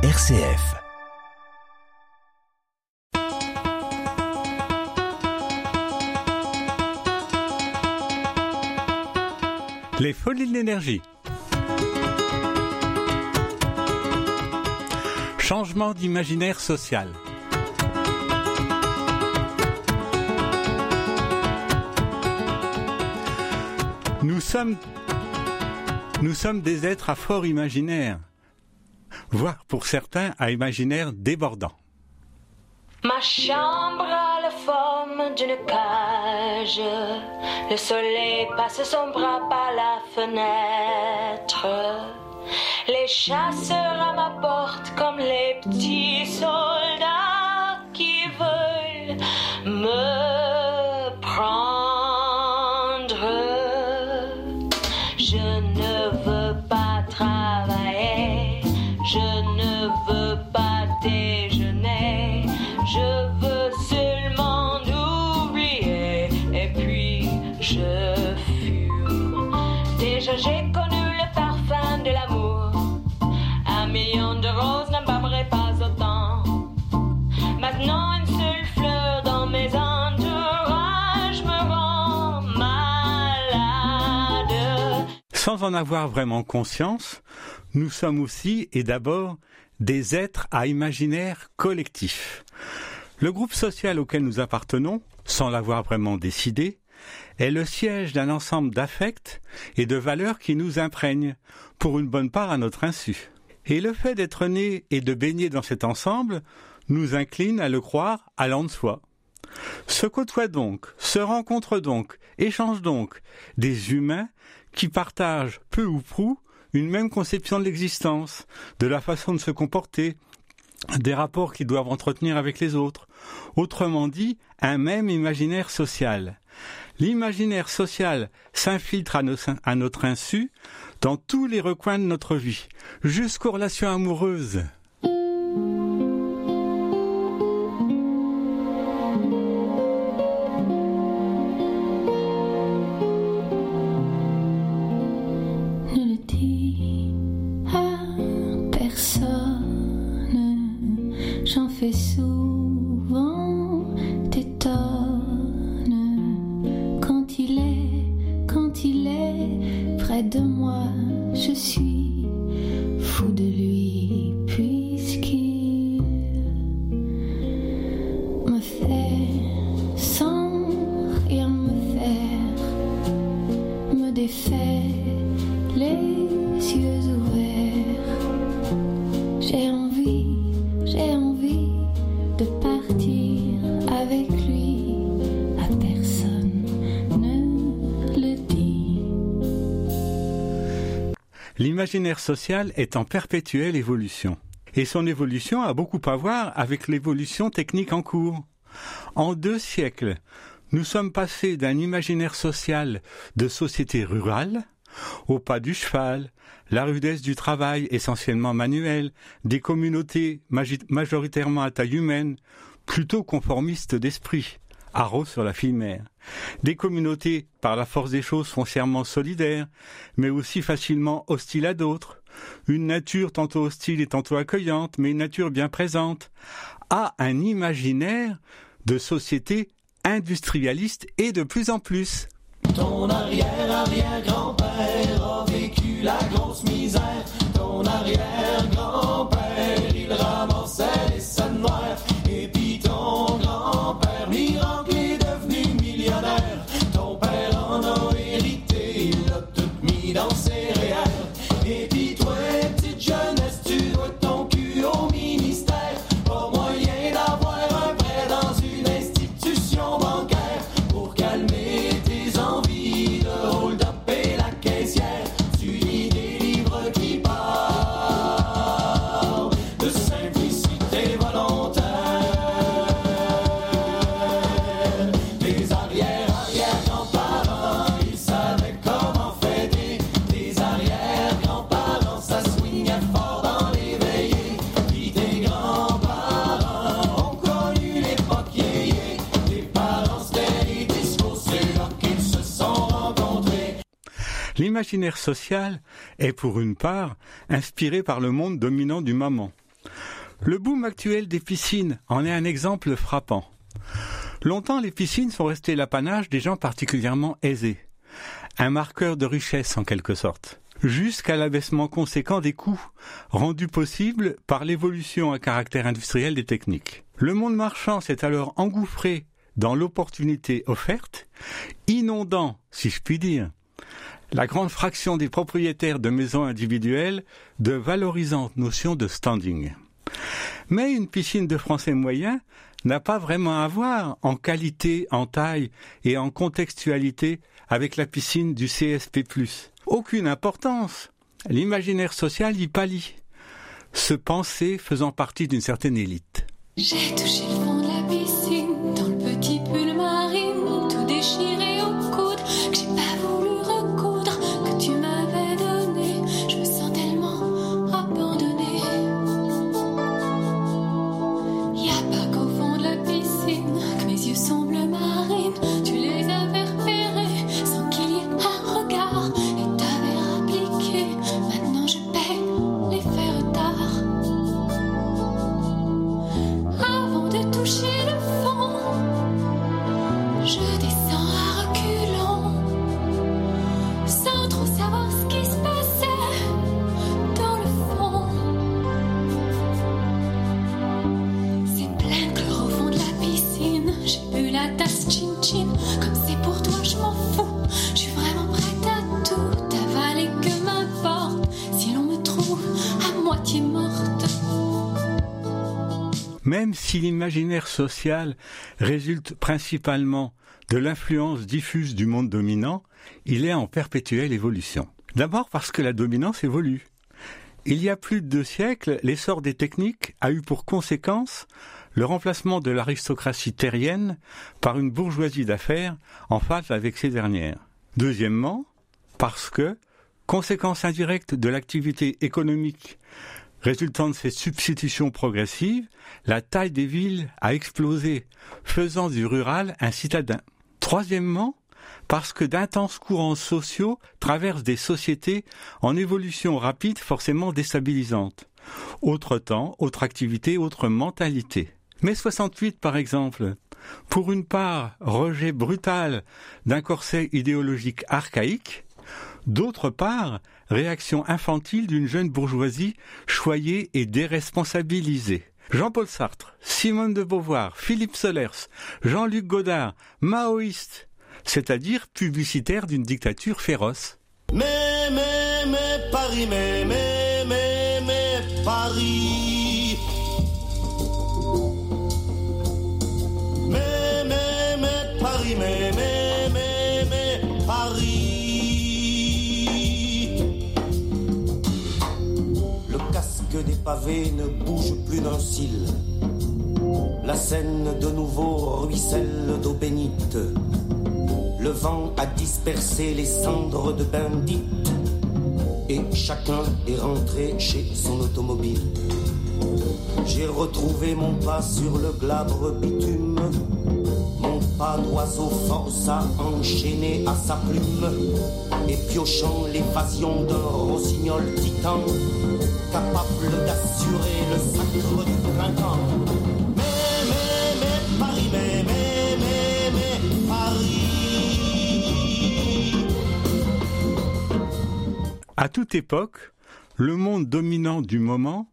RCF. Les folies de l'énergie. Changement d'imaginaire social. Nous sommes, nous sommes des êtres à fort imaginaire, voire pour certains à imaginaire débordant. Ma chambre a la forme d'une cage. Le soleil passe son bras par la fenêtre. Les chasseurs à ma porte comme les petits soldats qui veulent me En avoir vraiment conscience, nous sommes aussi et d'abord des êtres à imaginaire collectif. Le groupe social auquel nous appartenons, sans l'avoir vraiment décidé, est le siège d'un ensemble d'affects et de valeurs qui nous imprègnent, pour une bonne part à notre insu. Et le fait d'être né et de baigner dans cet ensemble nous incline à le croire allant de soi. Se côtoient donc, se rencontrent donc, échangent donc des humains qui partagent peu ou prou une même conception de l'existence, de la façon de se comporter, des rapports qu'ils doivent entretenir avec les autres. Autrement dit, un même imaginaire social. L'imaginaire social s'infiltre à, à notre insu dans tous les recoins de notre vie, jusqu'aux relations amoureuses. J'en fais souvent L'imaginaire social est en perpétuelle évolution. Et son évolution a beaucoup à voir avec l'évolution technique en cours. En deux siècles, nous sommes passés d'un imaginaire social de société rurale au pas du cheval, la rudesse du travail essentiellement manuel, des communautés majoritairement à taille humaine, plutôt conformistes d'esprit, haro sur la fille-mère. Des communautés, par la force des choses, foncièrement solidaires, mais aussi facilement hostiles à d'autres. Une nature tantôt hostile et tantôt accueillante, mais une nature bien présente, à un imaginaire de société industrialiste et de plus en plus. Ton arrière-arrière-grand-père a vécu la grosse misère. Social est pour une part inspiré par le monde dominant du moment. Le boom actuel des piscines en est un exemple frappant. Longtemps, les piscines sont restées l'apanage des gens particulièrement aisés. Un marqueur de richesse en quelque sorte. Jusqu'à l'abaissement conséquent des coûts, rendu possible par l'évolution à caractère industriel des techniques. Le monde marchand s'est alors engouffré dans l'opportunité offerte, inondant, si je puis dire, la grande fraction des propriétaires de maisons individuelles de valorisantes notions de standing. Mais une piscine de français moyen n'a pas vraiment à voir en qualité, en taille et en contextualité avec la piscine du CSP+. Aucune importance. L'imaginaire social y pâlit. Ce penser faisant partie d'une certaine élite. J'ai touché le fond de la piscine, Même si l'imaginaire social résulte principalement de l'influence diffuse du monde dominant, il est en perpétuelle évolution. D'abord parce que la dominance évolue. Il y a plus de deux siècles, l'essor des techniques a eu pour conséquence le remplacement de l'aristocratie terrienne par une bourgeoisie d'affaires en phase avec ces dernières. Deuxièmement, parce que, conséquence indirecte de l'activité économique résultant de ces substitutions progressives, la taille des villes a explosé, faisant du rural un citadin. Troisièmement, parce que d'intenses courants sociaux traversent des sociétés en évolution rapide forcément déstabilisante. Autre temps, autre activité, autre mentalité. Mai 68 par exemple, pour une part rejet brutal d'un corset idéologique archaïque, d'autre part réaction infantile d'une jeune bourgeoisie choyée et déresponsabilisée. Jean-Paul Sartre, Simone de Beauvoir, Philippe Solers, Jean-Luc Godard, maoïste, c'est-à-dire publicitaire d'une dictature féroce. Pavés ne bouge plus d'un cil. La Seine de nouveau ruisselle d'eau bénite. Le vent a dispersé les cendres de bandits et chacun est rentré chez son automobile. J'ai retrouvé mon pas sur le glabre bitume, mon pas d'oiseau force à enchaîner à sa plume, et piochant l'évasion d'un rossignol titan, capable d'assurer le sacre du. À toute époque, le monde dominant du moment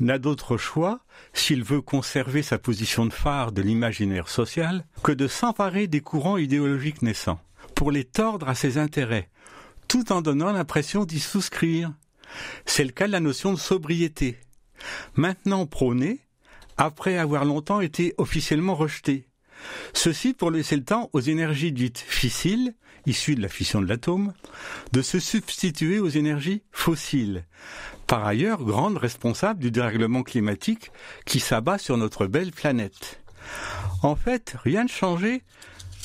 n'a d'autre choix, s'il veut conserver sa position de phare de l'imaginaire social, que de s'emparer des courants idéologiques naissants, pour les tordre à ses intérêts, tout en donnant l'impression d'y souscrire. C'est le cas de la notion de sobriété, maintenant prônée, après avoir longtemps été officiellement rejetée. Ceci pour laisser le temps aux énergies dites fissiles, issues de la fission de l'atome, de se substituer aux énergies fossiles, par ailleurs grandes responsables du dérèglement climatique qui s'abat sur notre belle planète. En fait, rien ne changeait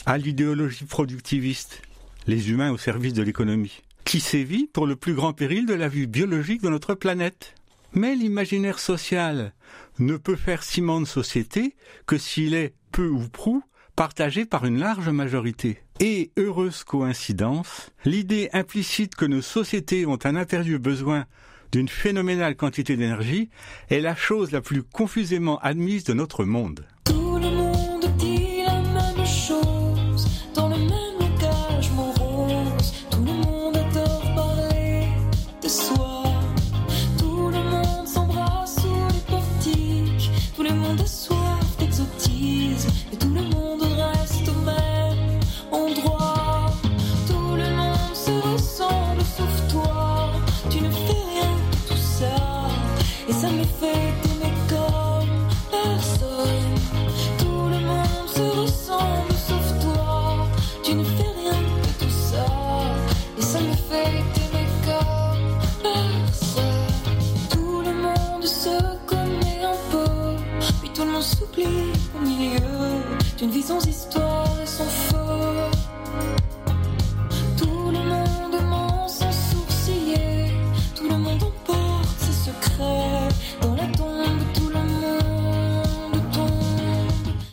à l'idéologie productiviste, les humains au service de l'économie, qui sévit pour le plus grand péril de la vie biologique de notre planète. Mais l'imaginaire social ne peut faire ciment de société que s'il est peu ou prou partagé par une large majorité. Et, heureuse coïncidence, l'idée implicite que nos sociétés ont un impérieux besoin d'une phénoménale quantité d'énergie est la chose la plus confusément admise de notre monde.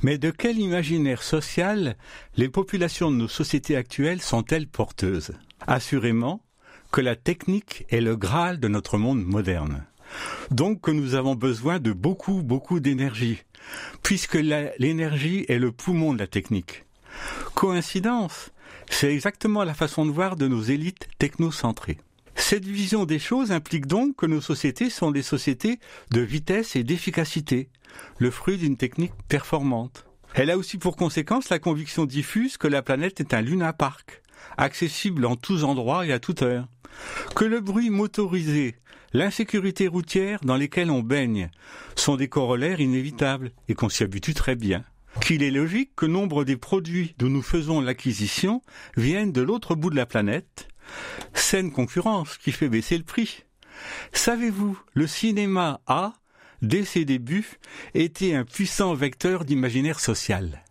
Mais de quel imaginaire social les populations de nos sociétés actuelles sont-elles porteuses? Assurément que la technique est le Graal de notre monde moderne. Donc que nous avons besoin de beaucoup, beaucoup d'énergie, puisque l'énergie est le poumon de la technique. Coïncidence C'est exactement la façon de voir de nos élites technocentrées. Cette vision des choses implique donc que nos sociétés sont des sociétés de vitesse et d'efficacité, le fruit d'une technique performante. Elle a aussi pour conséquence la conviction diffuse que la planète est un lunapark, accessible en tous endroits et à toute heure. Que le bruit motorisé, l'insécurité routière dans lesquelles on baigne sont des corollaires inévitables et qu'on s'y habitue très bien. Qu'il est logique que nombre des produits dont nous faisons l'acquisition viennent de l'autre bout de la planète. Saine concurrence qui fait baisser le prix. Savez-vous, le cinéma a, dès ses débuts, été un puissant vecteur d'imaginaire social.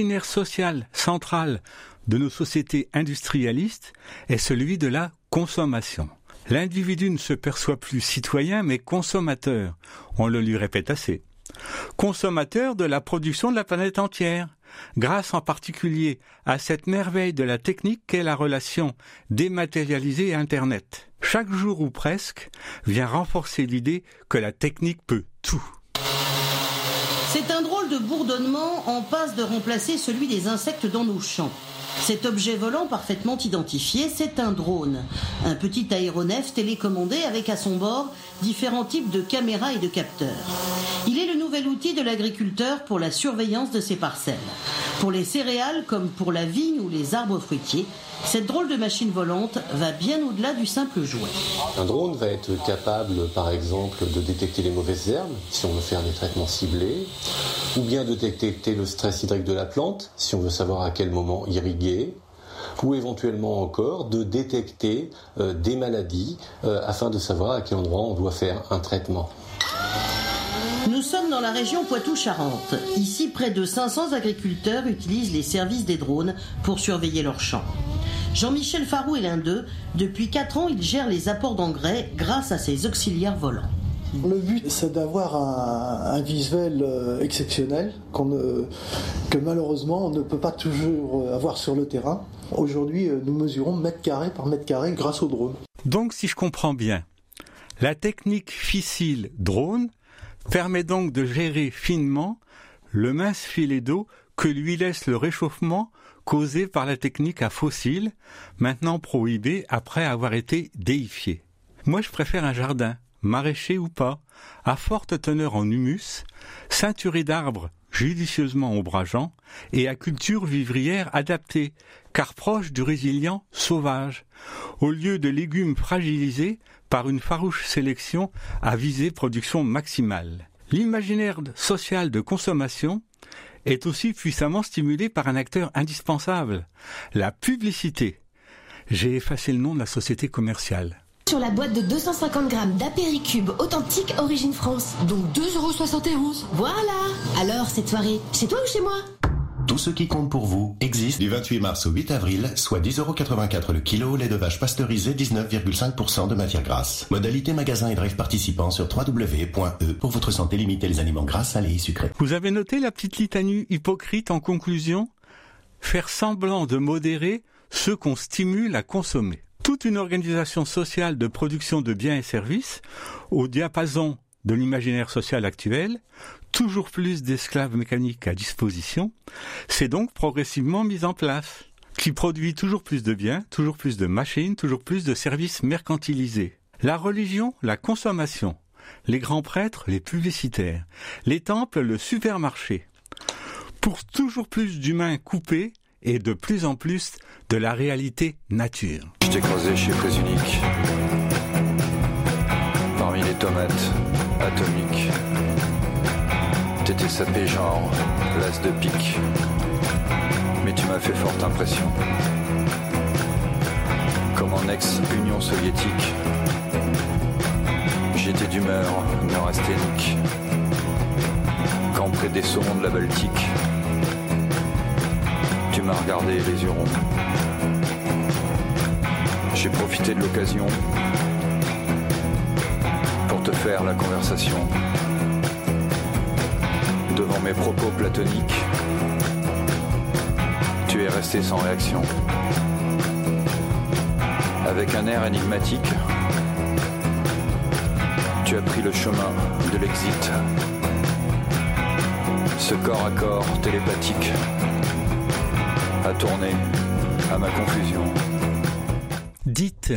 L'imaginaire social central de nos sociétés industrialistes est celui de la consommation. L'individu ne se perçoit plus citoyen mais consommateur. On le lui répète assez. Consommateur de la production de la planète entière, grâce en particulier à cette merveille de la technique qu'est la relation dématérialisée Internet. Chaque jour ou presque vient renforcer l'idée que la technique peut tout. C'est un drôle de bourdonnement en passe de remplacer celui des insectes dans nos champs. Cet objet volant parfaitement identifié, c'est un drone, un petit aéronef télécommandé avec à son bord différents types de caméras et de capteurs. Il est le nouvel outil de l'agriculteur pour la surveillance de ses parcelles. Pour les céréales comme pour la vigne ou les arbres fruitiers, cette drôle de machine volante va bien au-delà du simple jouet. Un drone va être capable, par exemple, de détecter les mauvaises herbes, si on veut faire des traitements ciblés, ou bien de détecter le stress hydrique de la plante, si on veut savoir à quel moment irriguer, ou éventuellement encore de détecter euh, des maladies euh, afin de savoir à quel endroit on doit faire un traitement. Nous sommes dans la région Poitou-Charentes. Ici, près de 500 agriculteurs utilisent les services des drones pour surveiller leurs champs. Jean-Michel Farou est l'un d'eux. Depuis 4 ans, il gère les apports d'engrais grâce à ses auxiliaires volants. Le but, c'est d'avoir un, un visuel euh, exceptionnel ne- que malheureusement on ne peut pas toujours euh, avoir sur le terrain. Aujourd'hui, euh, nous mesurons mètre carré par mètre carré grâce au drone. Donc, si je comprends bien, la technique fissile drone permet donc de gérer finement le mince filet d'eau que lui laisse le réchauffement causé par la technique à fossiles, maintenant prohibée après avoir été déifiée. Moi, je préfère un jardin, maraîcher ou pas, à forte teneur en humus, ceinturé d'arbres judicieusement ombrageants et à culture vivrière adaptée, car proche du résilient sauvage, au lieu de légumes fragilisés par une farouche sélection à visée production maximale. L'imaginaire social de consommation est aussi puissamment stimulé par un acteur indispensable, la publicité. J'ai effacé le nom de la société commerciale. Sur la boîte de 250 grammes d'apéricube authentique origine France. Donc 2,71€. Voilà Alors, cette soirée, chez toi ou chez moi? Tout ce qui compte pour vous existe du 28 mars au 8 avril, soit 10,84€ le kilo, lait de vache pasteurisé, 19,5% de matière grasse. Modalité magasin et drive participant sur www.e pour votre santé limitez les aliments gras, salés et sucrés. Vous avez noté la petite litanie hypocrite en conclusion? Faire semblant de modérer ceux qu'on stimule à consommer. Toute une organisation sociale de production de biens et services au diapason de l'imaginaire social actuel, toujours plus d'esclaves mécaniques à disposition, s'est donc progressivement mise en place, qui produit toujours plus de biens, toujours plus de machines, toujours plus de services mercantilisés. La religion, la consommation, les grands prêtres, les publicitaires, les temples, le supermarché. Pour toujours plus d'humains coupés et de plus en plus de la réalité nature. Je t'ai chez Présunique. Parmi les tomates atomiques. T'étais sapé genre l'as de pique. Mais tu m'as fait forte impression. Comme en ex-Union soviétique. J'étais d'humeur neurasthénique. Quand près des saumons de la Baltique. Tu m'as regardé les yeux ronds. J'ai profité de l'occasion pour te faire la conversation. Mes propos platoniques, tu es resté sans réaction. Avec un air énigmatique, tu as pris le chemin de l'exit. Ce corps à corps télépathique a tourné à ma confusion. Dites,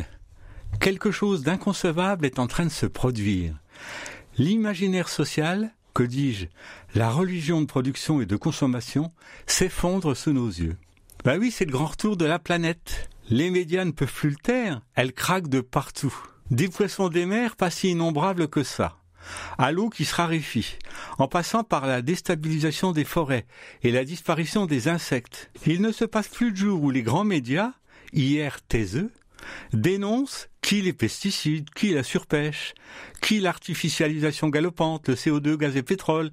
quelque chose d'inconcevable est en train de se produire. L'imaginaire social, que dis-je, la religion de production et de consommation, s'effondre sous nos yeux. Ben oui, c'est le grand retour de la planète. Les médias ne peuvent plus le taire, elles craquent de partout. Des poissons des mers pas si innombrables que ça. À l'eau qui se raréfie, en passant par la déstabilisation des forêts et la disparition des insectes. Il ne se passe plus de jour où les grands médias, hier taiseux, dénoncent qui les pesticides, qui la surpêche, qui l'artificialisation galopante, le CO2, gaz et pétrole,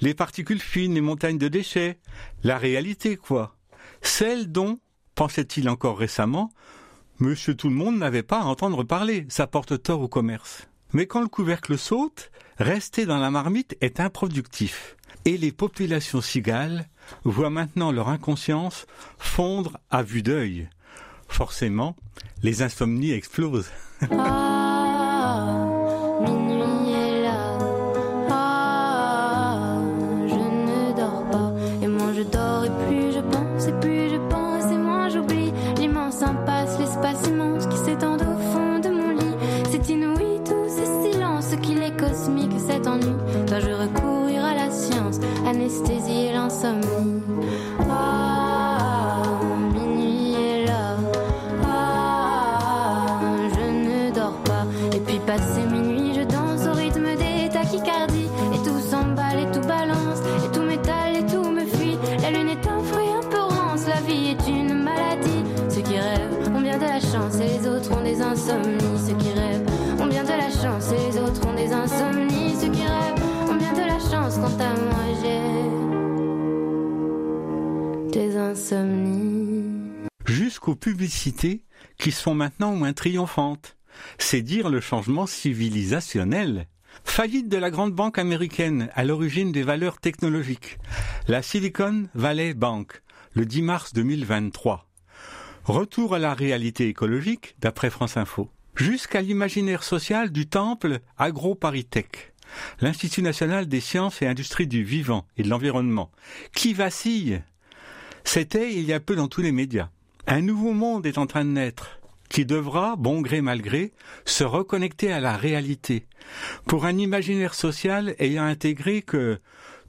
les particules fines, les montagnes de déchets, la réalité quoi? Celle dont, pensait-il encore récemment, Monsieur Tout le Monde n'avait pas à entendre parler, ça porte tort au commerce. Mais quand le couvercle saute, rester dans la marmite est improductif. Et les populations cigales voient maintenant leur inconscience fondre à vue d'œil. Forcément, les insomnies explosent. Ah, minuit est là. Ah, je ne dors pas. Et moins je dors, et plus je pense, et plus je pense, et moins j'oublie l'immense impasse, l'espace immense qui s'étend au fond de mon lit. C'est inouï, tous ces silences, qu'il est cosmique cet ennui. Dois-je recourir à la science, anesthésier l'insomnie? Publicités qui sont maintenant moins triomphantes. C'est dire le changement civilisationnel. Faillite de la grande banque américaine à l'origine des valeurs technologiques, la Silicon Valley Bank, le 10 mars 2023. Retour à la réalité écologique, d'après France Info. Jusqu'à l'imaginaire social du temple AgroParisTech, l'Institut national des sciences et industries du vivant et de l'environnement, qui vacille? C'était il y a peu dans tous les médias. Un nouveau monde est en train de naître, qui devra, bon gré mal gré, se reconnecter à la réalité. Pour un imaginaire social ayant intégré que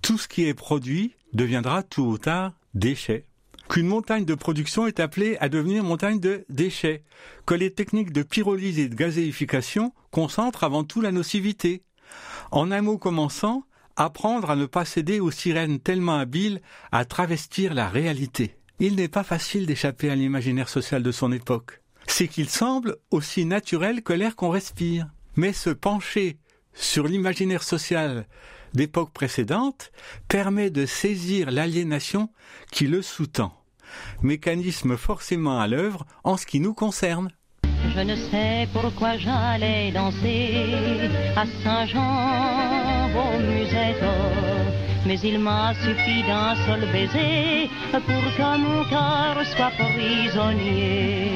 tout ce qui est produit deviendra tôt ou tard déchet. Qu'une montagne de production est appelée à devenir montagne de déchets. Que les techniques de pyrolyse et de gazéification concentrent avant tout la nocivité. En un mot commençant, apprendre à ne pas céder aux sirènes tellement habiles à travestir la réalité. Il n'est pas facile d'échapper à l'imaginaire social de son époque. C'est qu'il semble aussi naturel que l'air qu'on respire. Mais se pencher sur l'imaginaire social d'époque précédente permet de saisir l'aliénation qui le sous-tend. Mécanisme forcément à l'œuvre en ce qui nous concerne. Mais il m'a suffi d'un seul baiser pour que mon cœur soit prisonnier.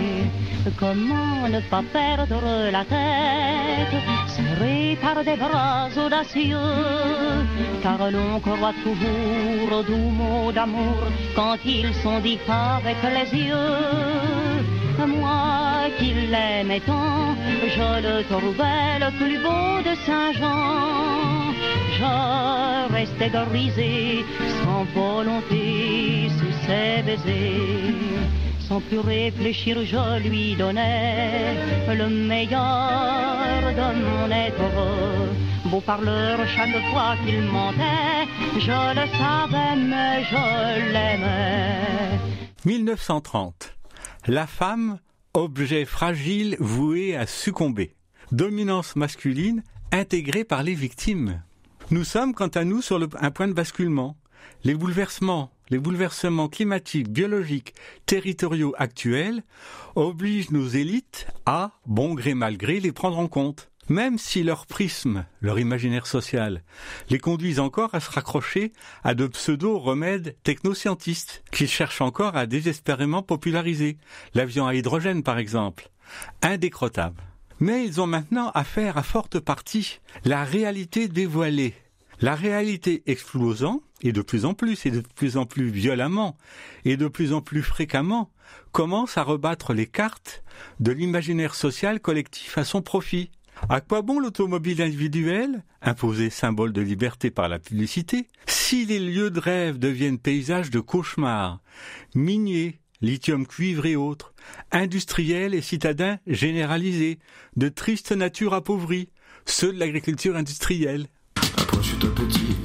Comment ne pas perdre la tête, serré par des bras audacieux, car l'on croit toujours aux doux mots d'amour quand ils sont dits avec les yeux. Moi qui l'aimais tant, je le trouvais le plus beau de Saint-Jean. Je restais grisé, sans volonté, sous ses baisers. Sans plus réfléchir, je lui donnais le meilleur de mon être. Beau parleur, chaque fois qu'il mentait, je le savais, mais je l'aimais. 1930. La femme, objet fragile voué à succomber. Dominance masculine intégrée par les victimes. Nous sommes, quant à nous, sur un point de basculement. Les bouleversements, les bouleversements climatiques, biologiques, territoriaux actuels obligent nos élites à, bon gré mal gré, les prendre en compte. Même si leur prisme, leur imaginaire social, les conduisent encore à se raccrocher à de pseudo-remèdes technoscientistes qu'ils cherchent encore à désespérément populariser. L'avion à hydrogène, par exemple. Indécrottable. Mais ils ont maintenant affaire à forte partie la réalité dévoilée. La réalité explosant, et de plus en plus, et de plus en plus violemment, et de plus en plus fréquemment, commence à rebattre les cartes de l'imaginaire social collectif à son profit. À quoi bon l'automobile individuelle, imposée symbole de liberté par la publicité, si les lieux de rêve deviennent paysages de cauchemars, miniers, lithium cuivre et autres, industriels et citadins généralisés, de tristes natures appauvries, ceux de l'agriculture industrielle.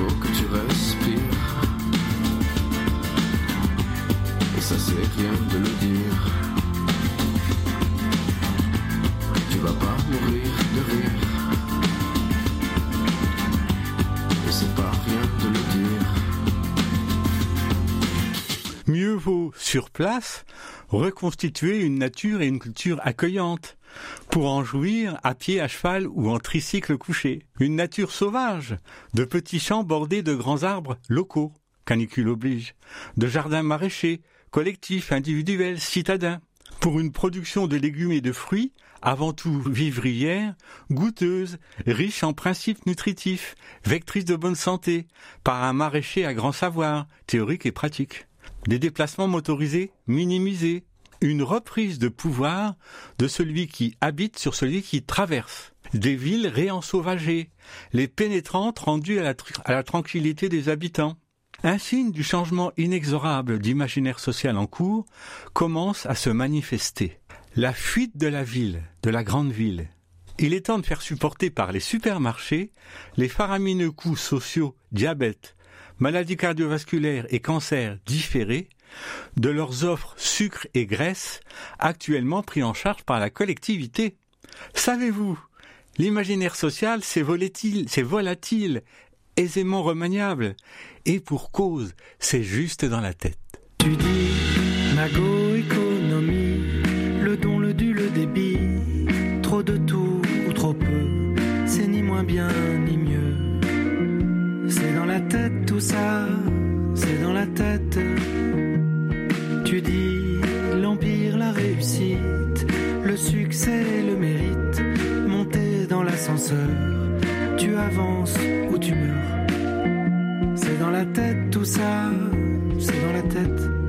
Faut que tu respires. Et ça c'est rien de le dire. Tu vas pas mourir de rire. Et c'est pas rien de le dire. Mieux vaut, sur place, reconstituer une nature et une culture accueillante, pour en jouir à pied, à cheval ou en tricycle couché. Une nature sauvage, de petits champs bordés de grands arbres locaux, canicule oblige, de jardins maraîchers, collectifs, individuels, citadins, pour une production de légumes et de fruits, avant tout vivrière, goûteuse, riche en principes nutritifs, vectrice de bonne santé, par un maraîcher à grand savoir, théorique et pratique. Des déplacements motorisés minimisés, une reprise de pouvoir de celui qui habite sur celui qui traverse, des villes réensauvagées, les pénétrantes rendues à la, tranquillité des habitants. Un signe du changement inexorable d'imaginaire social en cours commence à se manifester. La fuite de la ville, de la grande ville. Il est temps de faire supporter par les supermarchés les faramineux coûts sociaux, diabète, maladies cardiovasculaires et cancers différés de leurs offres sucre et graisse, actuellement pris en charge par la collectivité. Savez-vous, l'imaginaire social, c'est volatile, c'est volatile, aisément remaniable, et pour cause, c'est juste dans la tête. Tu dis, magot, économie, le don, le dû, le débit, trop de tout ou trop peu, c'est ni moins bien ni mieux. C'est dans la tête tout ça, c'est dans la tête succès, le mérite. Monter dans l'ascenseur, tu avances ou tu meurs. C'est dans la tête tout ça, c'est dans la tête.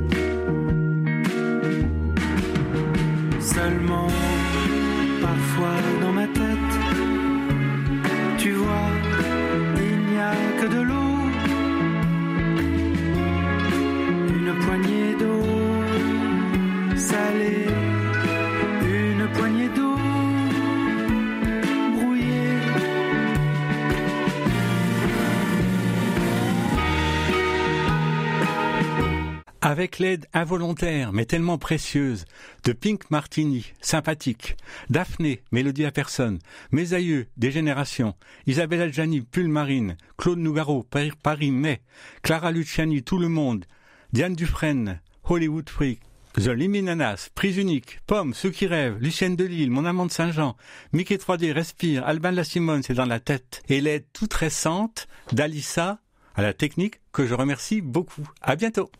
Avec l'aide involontaire mais tellement précieuse de Pink Martini, sympathique, Daphné, mélodie à personne, mes aïeux, Isabelle Adjani, Pulmarine, Claude Nougaro, Paris, Mai, Clara Luciani, tout le monde, Diane Dufresne, Hollywood Freak, The Liminanas, Prise Unique, Pomme, Ceux qui rêvent, Lucienne Delille, Mon amant de Saint-Jean, Mickey 3D, Respire, Albin de la Simone, c'est dans la tête, et l'aide toute récente d'Alissa à la technique que je remercie beaucoup. À bientôt.